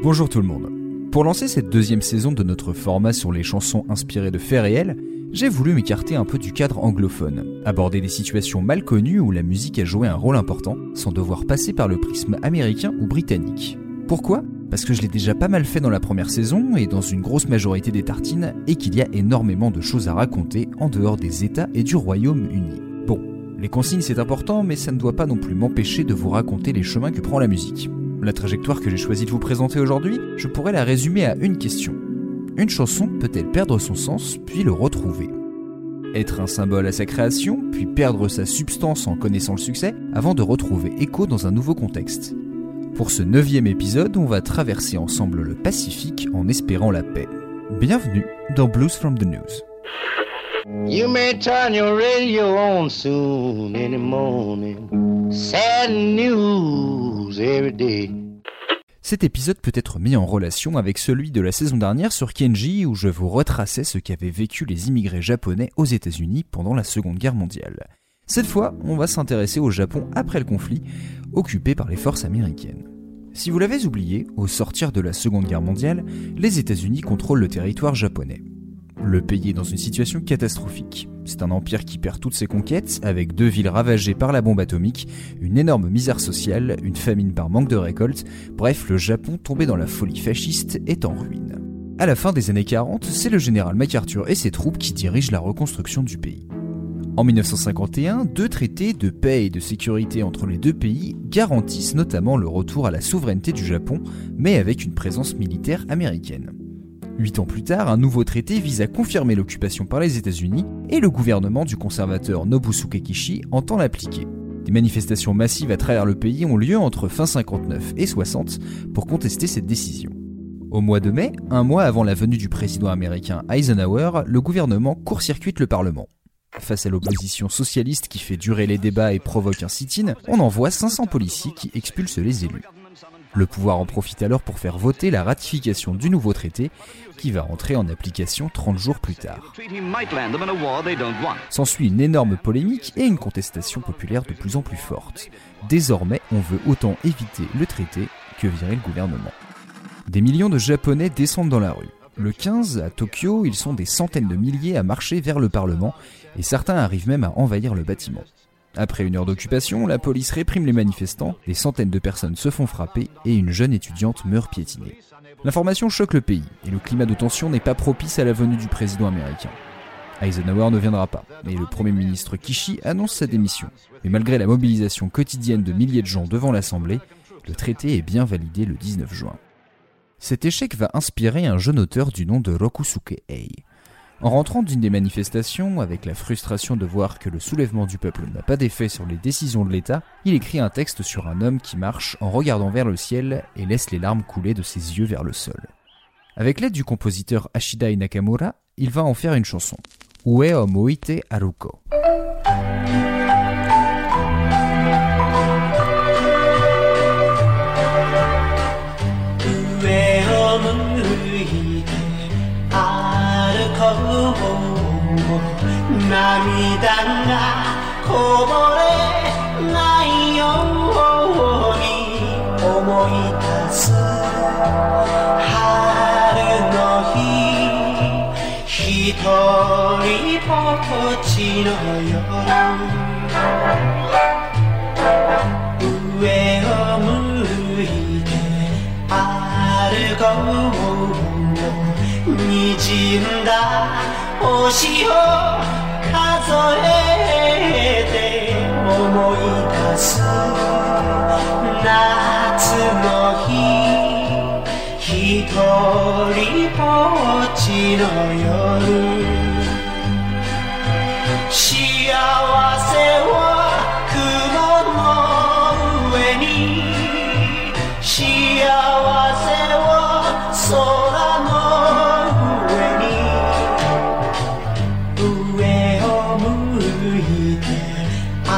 Bonjour tout le monde. Pour lancer cette deuxième saison de notre format sur les chansons inspirées de faits réels, j'ai voulu m'écarter un peu du cadre anglophone, aborder des situations mal connues où la musique a joué un rôle important sans devoir passer par le prisme américain ou britannique. Pourquoi? Parce que je l'ai déjà pas mal fait dans la première saison et dans une grosse majorité des tartines et qu'il y a énormément de choses à raconter en dehors des États et du Royaume-Uni. Bon, les consignes c'est important mais ça ne doit pas non plus m'empêcher de vous raconter les chemins que prend la musique. La trajectoire que j'ai choisi de vous présenter aujourd'hui, je pourrais la résumer à une question. Une chanson peut-elle perdre son sens puis le retrouver? Être un symbole à sa création, puis perdre sa substance en connaissant le succès, avant de retrouver écho dans un nouveau contexte Pour ce neuvième épisode, on va traverser ensemble le Pacifique en espérant la paix. Bienvenue dans Blues from the News. News Cet épisode peut être mis en relation avec celui de la saison dernière sur Kenji où je vous retraçais ce qu'avaient vécu les immigrés japonais aux États-Unis pendant la Seconde Guerre mondiale. Cette fois, on va s'intéresser au Japon après le conflit, occupé par les forces américaines. Si vous l'avez oublié, au sortir de la Seconde Guerre mondiale, les États-Unis contrôlent le territoire japonais. Le pays est dans une situation catastrophique. C'est un empire qui perd toutes ses conquêtes, avec deux villes ravagées par la bombe atomique, une énorme misère sociale, une famine par manque de récolte, bref, le Japon tombé dans la folie fasciste est en ruine. À la fin des années 40, c'est le général MacArthur et ses troupes qui dirigent la reconstruction du pays. En 1951, deux traités de paix et de sécurité entre les deux pays garantissent notamment le retour à la souveraineté du Japon, mais avec une présence militaire américaine. Huit ans plus tard, un nouveau traité vise à confirmer l'occupation par les États-Unis et le gouvernement du conservateur Nobusuke Kishi entend l'appliquer. Des manifestations massives à travers le pays ont lieu entre fin 59 et 60 pour contester cette décision. Au mois de mai, un mois avant la venue du président américain Eisenhower, le gouvernement court-circuite le Parlement. Face à l'opposition socialiste qui fait durer les débats et provoque un sit-in, on envoie 500 policiers qui expulsent les élus. Le pouvoir en profite alors pour faire voter la ratification du nouveau traité qui va entrer en application 30 jours plus tard. S'ensuit une énorme polémique et une contestation populaire de plus en plus forte. Désormais, on veut autant éviter le traité que virer le gouvernement. Des millions de Japonais descendent dans la rue. Le 15, à Tokyo, ils sont des centaines de milliers à marcher vers le Parlement et certains arrivent même à envahir le bâtiment. Après une heure d'occupation, la police réprime les manifestants, des centaines de personnes se font frapper et une jeune étudiante meurt piétinée. L'information choque le pays et le climat de tension n'est pas propice à la venue du président américain. Eisenhower ne viendra pas, mais le Premier ministre Kishi annonce sa démission. Mais malgré la mobilisation quotidienne de milliers de gens devant l'Assemblée, le traité est bien validé le 19 juin. Cet échec va inspirer un jeune auteur du nom de Rokusuke Ei. En rentrant d'une des manifestations, avec la frustration de voir que le soulèvement du peuple n'a pas d'effet sur les décisions de l'État, il écrit un texte sur un homme qui marche en regardant vers le ciel et laisse les larmes couler de ses yeux vers le sol. Avec l'aide du compositeur Ashida Nakamura, il va en faire une chanson. Ue o moite りぼっちの夜上を向いて歩こうにじんだ星を数えて思い出す夏の日ひとりぼっ日の夜幸せは雲の上に幸せは空の上に。上を向いて歩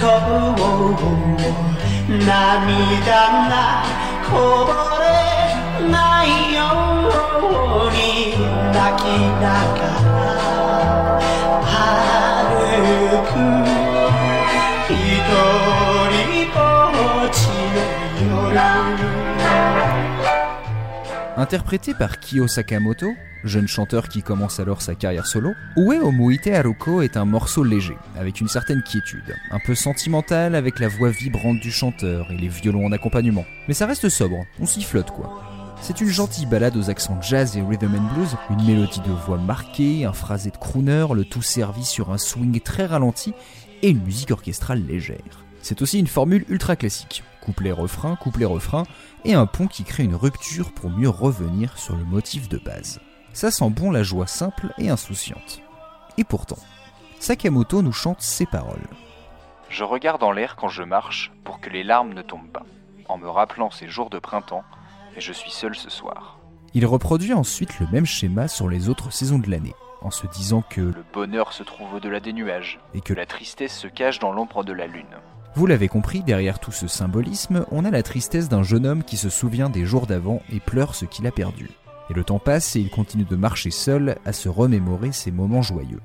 こう涙がこぼれないよ Interprété par Kyo Sakamoto, jeune chanteur qui commence alors sa carrière solo, Ue Omuite Haruko est un morceau léger, avec une certaine quiétude, un peu sentimental avec la voix vibrante du chanteur et les violons en accompagnement. Mais ça reste sobre, on s'y flotte quoi. C'est une gentille balade aux accents jazz et rhythm and blues, une mélodie de voix marquée, un phrasé de crooner, le tout servi sur un swing très ralenti et une musique orchestrale légère. C'est aussi une formule ultra classique, couplet-refrain, couplet-refrain, et un pont qui crée une rupture pour mieux revenir sur le motif de base. Ça sent bon la joie simple et insouciante. Et pourtant, Sakamoto nous chante ces paroles. Je regarde en l'air quand je marche pour que les larmes ne tombent pas, en me rappelant ces jours de printemps, et je suis seul ce soir. Il reproduit ensuite le même schéma sur les autres saisons de l'année, en se disant que le bonheur se trouve au-delà des nuages, et que la tristesse se cache dans l'ombre de la lune. Vous l'avez compris, derrière tout ce symbolisme, on a la tristesse d'un jeune homme qui se souvient des jours d'avant et pleure ce qu'il a perdu. Et le temps passe et il continue de marcher seul à se remémorer ces moments joyeux.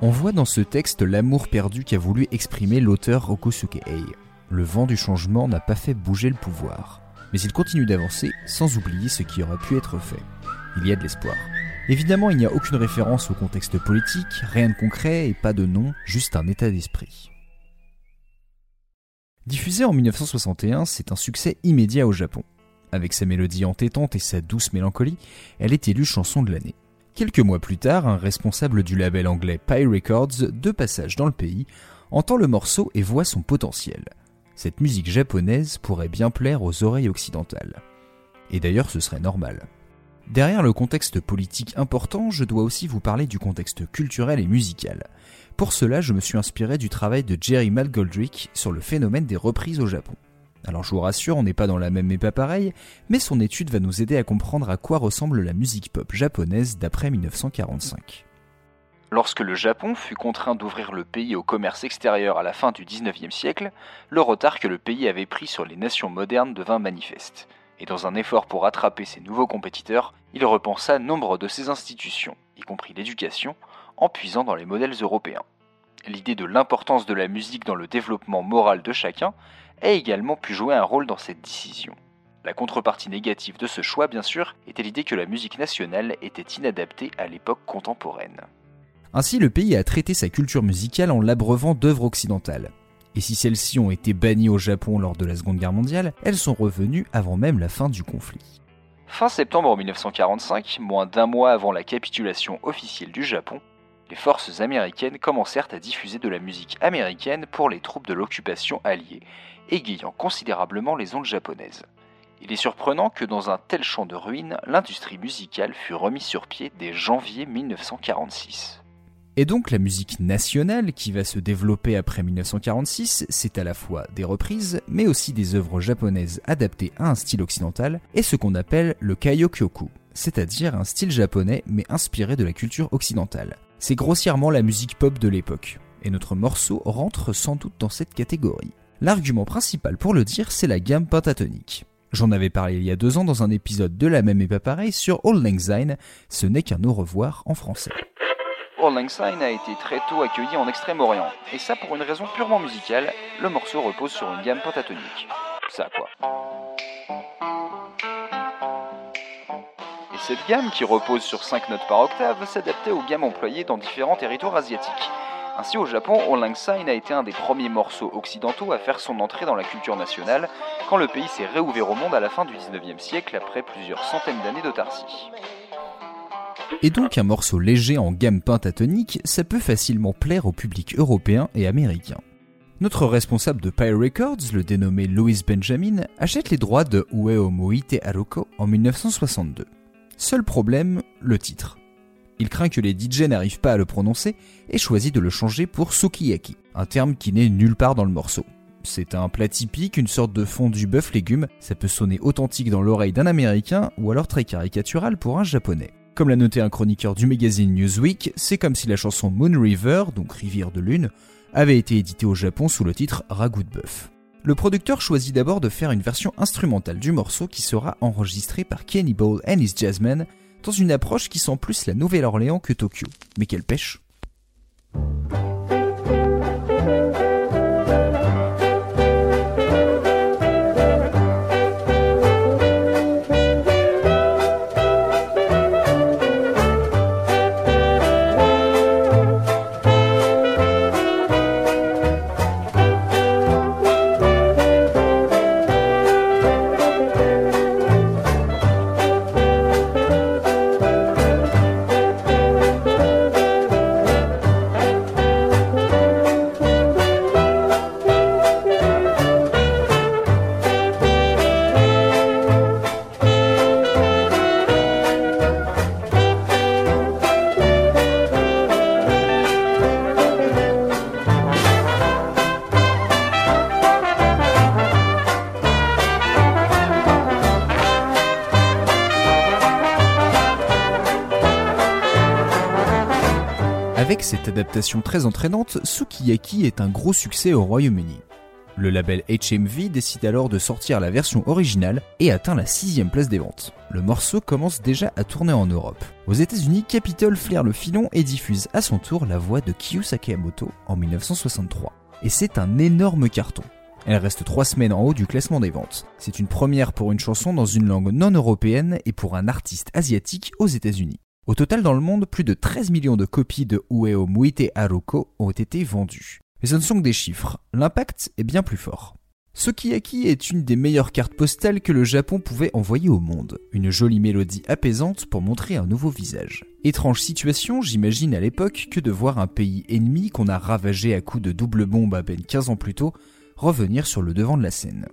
On voit dans ce texte l'amour perdu qu'a voulu exprimer l'auteur Okusuke Ei. Le vent du changement n'a pas fait bouger le pouvoir, mais il continue d'avancer sans oublier ce qui aurait pu être fait. Il y a de l'espoir. Évidemment, il n'y a aucune référence au contexte politique, rien de concret et pas de nom, juste un état d'esprit. Diffusée en 1961, c'est un succès immédiat au Japon. Avec sa mélodie entêtante et sa douce mélancolie, elle est élue chanson de l'année. Quelques mois plus tard, un responsable du label anglais Pie Records, de passage dans le pays, entend le morceau et voit son potentiel. Cette musique japonaise pourrait bien plaire aux oreilles occidentales. Et d'ailleurs, ce serait normal. Derrière le contexte politique important, je dois aussi vous parler du contexte culturel et musical. Pour cela, je me suis inspiré du travail de Jerry McGoldrick sur le phénomène des reprises au Japon. Alors je vous rassure, on n'est pas dans la même pas pareil, mais son étude va nous aider à comprendre à quoi ressemble la musique pop japonaise d'après 1945. Lorsque le Japon fut contraint d'ouvrir le pays au commerce extérieur à la fin du 19e siècle, le retard que le pays avait pris sur les nations modernes devint manifeste. Et dans un effort pour rattraper ses nouveaux compétiteurs, il repensa nombre de ses institutions, y compris l'éducation, en puisant dans les modèles européens. L'idée de l'importance de la musique dans le développement moral de chacun a également pu jouer un rôle dans cette décision. La contrepartie négative de ce choix, bien sûr, était l'idée que la musique nationale était inadaptée à l'époque contemporaine. Ainsi, le pays a traité sa culture musicale en l'abreuvant d'œuvres occidentales. Et si celles-ci ont été bannies au Japon lors de la Seconde Guerre mondiale, elles sont revenues avant même la fin du conflit. Fin septembre 1945, moins d'un mois avant la capitulation officielle du Japon, les forces américaines commencèrent à diffuser de la musique américaine pour les troupes de l'occupation alliée, égayant considérablement les ondes japonaises. Il est surprenant que dans un tel champ de ruines, l'industrie musicale fut remise sur pied dès janvier 1946. Et donc la musique nationale qui va se développer après 1946, c'est à la fois des reprises, mais aussi des œuvres japonaises adaptées à un style occidental, et ce qu'on appelle le kaiokyoku, c'est-à-dire un style japonais mais inspiré de la culture occidentale. C'est grossièrement la musique pop de l'époque, et notre morceau rentre sans doute dans cette catégorie. L'argument principal pour le dire, c'est la gamme pentatonique. J'en avais parlé il y a deux ans dans un épisode de la même et pas sur All Lang Syne, ce n'est qu'un au revoir en français. A été très tôt accueilli en Extrême-Orient, et ça pour une raison purement musicale, le morceau repose sur une gamme pentatonique. Ça quoi. Et cette gamme, qui repose sur 5 notes par octave, s'adaptait aux gammes employées dans différents territoires asiatiques. Ainsi, au Japon, Lang Syne a été un des premiers morceaux occidentaux à faire son entrée dans la culture nationale quand le pays s'est réouvert au monde à la fin du 19e siècle après plusieurs centaines d'années d'autarcie. Et donc un morceau léger en gamme pentatonique, ça peut facilement plaire au public européen et américain. Notre responsable de Pie Records, le dénommé Louis Benjamin, achète les droits de Ueo Moite Haruko en 1962. Seul problème, le titre. Il craint que les DJ n'arrivent pas à le prononcer et choisit de le changer pour sukiyaki, un terme qui n'est nulle part dans le morceau. C'est un plat typique, une sorte de fondu bœuf légumes, ça peut sonner authentique dans l'oreille d'un américain ou alors très caricatural pour un japonais. Comme l'a noté un chroniqueur du magazine Newsweek, c'est comme si la chanson Moon River, donc rivière de lune, avait été éditée au Japon sous le titre Ragout de bœuf. Le producteur choisit d'abord de faire une version instrumentale du morceau qui sera enregistrée par Kenny Ball and his Jazzmen dans une approche qui sent plus la Nouvelle-Orléans que Tokyo. Mais quelle pêche cette adaptation très entraînante, Sukiyaki est un gros succès au Royaume-Uni. Le label HMV décide alors de sortir la version originale et atteint la sixième place des ventes. Le morceau commence déjà à tourner en Europe. Aux États-Unis, Capitol flaire le filon et diffuse à son tour la voix de Kyu Sakamoto en 1963. Et c'est un énorme carton. Elle reste trois semaines en haut du classement des ventes. C'est une première pour une chanson dans une langue non européenne et pour un artiste asiatique aux États-Unis. Au total dans le monde, plus de 13 millions de copies de Ueo Muite Haruko ont été vendues. Mais ce ne sont que des chiffres, l'impact est bien plus fort. Sukiyaki est une des meilleures cartes postales que le Japon pouvait envoyer au monde. Une jolie mélodie apaisante pour montrer un nouveau visage. Étrange situation, j'imagine à l'époque, que de voir un pays ennemi qu'on a ravagé à coups de double bombe à peine 15 ans plus tôt, revenir sur le devant de la scène.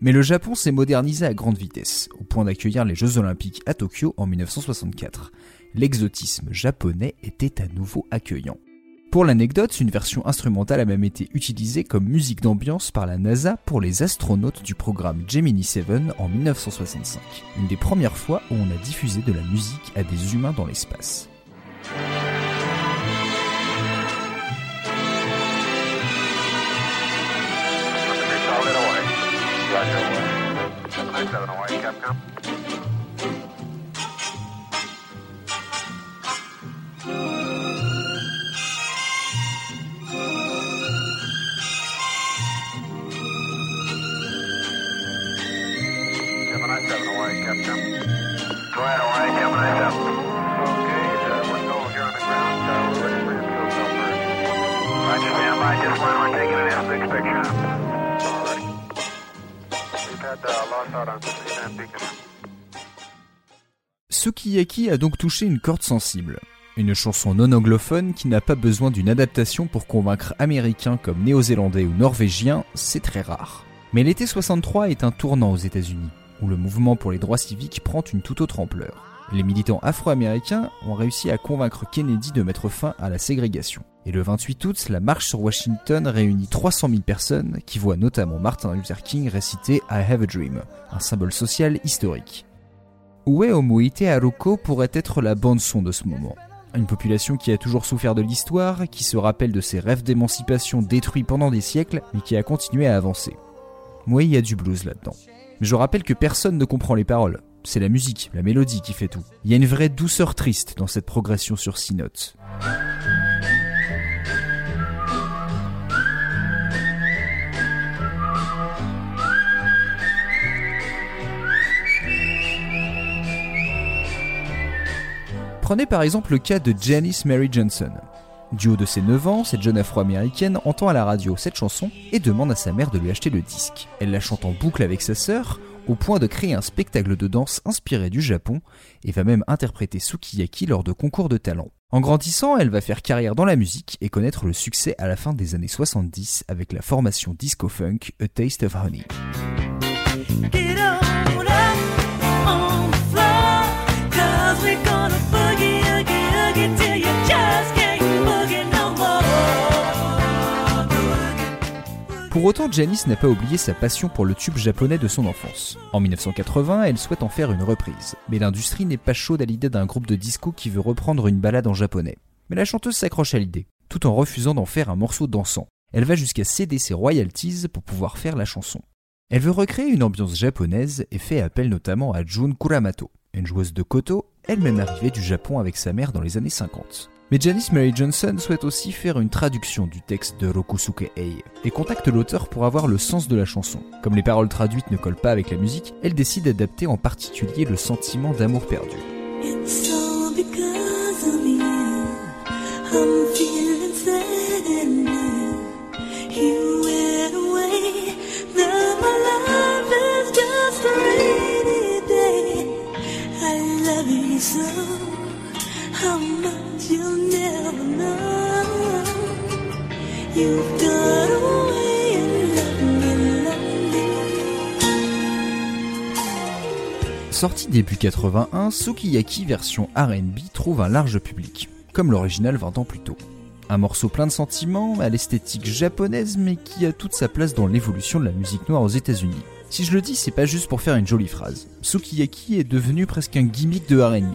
Mais le Japon s'est modernisé à grande vitesse, au point d'accueillir les Jeux Olympiques à Tokyo en 1964. L'exotisme japonais était à nouveau accueillant. Pour l'anecdote, une version instrumentale a même été utilisée comme musique d'ambiance par la NASA pour les astronautes du programme Gemini 7 en 1965. Une des premières fois où on a diffusé de la musique à des humains dans l'espace. Sukiyaki a donc touché une corde sensible. Une chanson non anglophone qui n'a pas besoin d'une adaptation pour convaincre américains comme néo-zélandais ou norvégiens, c'est très rare. Mais l'été 63 est un tournant aux États-Unis, où le mouvement pour les droits civiques prend une toute autre ampleur. Les militants afro-américains ont réussi à convaincre Kennedy de mettre fin à la ségrégation. Et le 28 août, la marche sur Washington réunit 300 000 personnes qui voient notamment Martin Luther King réciter I Have a Dream, un symbole social historique. Ue Omuite Haruko pourrait être la bande-son de ce moment. Une population qui a toujours souffert de l'histoire, qui se rappelle de ses rêves d'émancipation détruits pendant des siècles, mais qui a continué à avancer. Moi, il y a du blues là-dedans. Mais je rappelle que personne ne comprend les paroles. C'est la musique, la mélodie qui fait tout. Il y a une vraie douceur triste dans cette progression sur six notes. Prenez par exemple le cas de Janice Mary Johnson. Du haut de ses 9 ans, cette jeune afro-américaine entend à la radio cette chanson et demande à sa mère de lui acheter le disque. Elle la chante en boucle avec sa sœur, au point de créer un spectacle de danse inspiré du Japon, et va même interpréter Sukiyaki lors de concours de talent. En grandissant, elle va faire carrière dans la musique et connaître le succès à la fin des années 70 avec la formation disco funk A Taste of Honey. Pour autant, Janice n'a pas oublié sa passion pour le tube japonais de son enfance. En 1980, elle souhaite en faire une reprise, mais l'industrie n'est pas chaude à l'idée d'un groupe de disco qui veut reprendre une balade en japonais. Mais la chanteuse s'accroche à l'idée, tout en refusant d'en faire un morceau dansant. Elle va jusqu'à céder ses royalties pour pouvoir faire la chanson. Elle veut recréer une ambiance japonaise et fait appel notamment à Jun Kuramato, une joueuse de koto, elle-même arrivée du Japon avec sa mère dans les années 50. Mais Janice Mary Johnson souhaite aussi faire une traduction du texte de Rokusuke Ei et contacte l'auteur pour avoir le sens de la chanson. Comme les paroles traduites ne collent pas avec la musique, elle décide d'adapter en particulier le sentiment d'amour perdu. Sorti début 81, Sukiyaki version RB trouve un large public, comme l'original 20 ans plus tôt. Un morceau plein de sentiments, à l'esthétique japonaise, mais qui a toute sa place dans l'évolution de la musique noire aux États-Unis. Si je le dis, c'est pas juste pour faire une jolie phrase. Sukiyaki est devenu presque un gimmick de RB.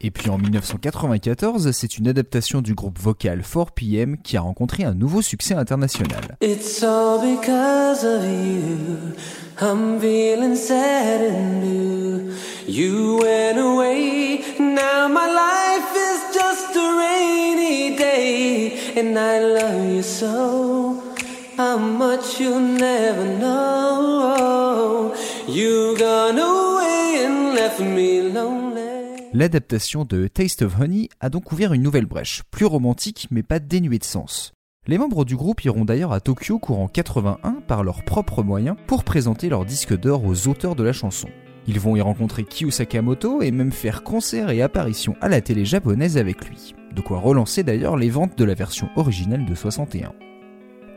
Et puis en 1994, c'est une adaptation du groupe vocal 4PM qui a rencontré un nouveau succès international. It's all because of you. I'm feeling sad and blue. You went away, now my life is just a rainy day. And I love you so, how much you'll never know. You gone away and left me. L'adaptation de Taste of Honey a donc ouvert une nouvelle brèche, plus romantique mais pas dénuée de sens. Les membres du groupe iront d'ailleurs à Tokyo courant 81 par leurs propres moyens pour présenter leur disque d'or aux auteurs de la chanson. Ils vont y rencontrer Kyu Sakamoto et même faire concert et apparition à la télé japonaise avec lui. De quoi relancer d'ailleurs les ventes de la version originale de 61.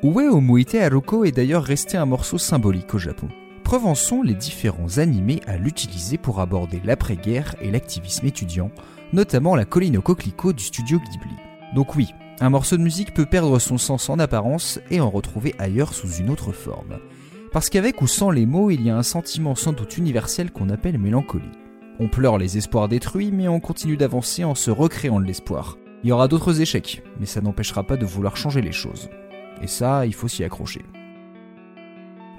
Ue Omuite Haruko est d'ailleurs resté un morceau symbolique au Japon. Preuve les différents animés à l'utiliser pour aborder l'après-guerre et l'activisme étudiant, notamment la colline au coquelicot du studio Ghibli. Donc oui, un morceau de musique peut perdre son sens en apparence et en retrouver ailleurs sous une autre forme. Parce qu'avec ou sans les mots, il y a un sentiment sans doute universel qu'on appelle mélancolie. On pleure les espoirs détruits, mais on continue d'avancer en se recréant de l'espoir. Il y aura d'autres échecs, mais ça n'empêchera pas de vouloir changer les choses. Et ça, il faut s'y accrocher.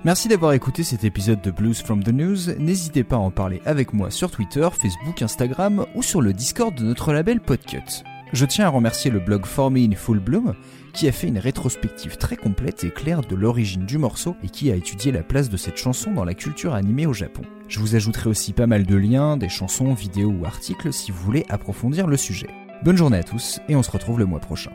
Merci d'avoir écouté cet épisode de Blues from the News. N'hésitez pas à en parler avec moi sur Twitter, Facebook, Instagram ou sur le Discord de notre label Podcut. Je tiens à remercier le blog For Me in Full Bloom qui a fait une rétrospective très complète et claire de l'origine du morceau et qui a étudié la place de cette chanson dans la culture animée au Japon. Je vous ajouterai aussi pas mal de liens, des chansons, vidéos ou articles si vous voulez approfondir le sujet. Bonne journée à tous et on se retrouve le mois prochain.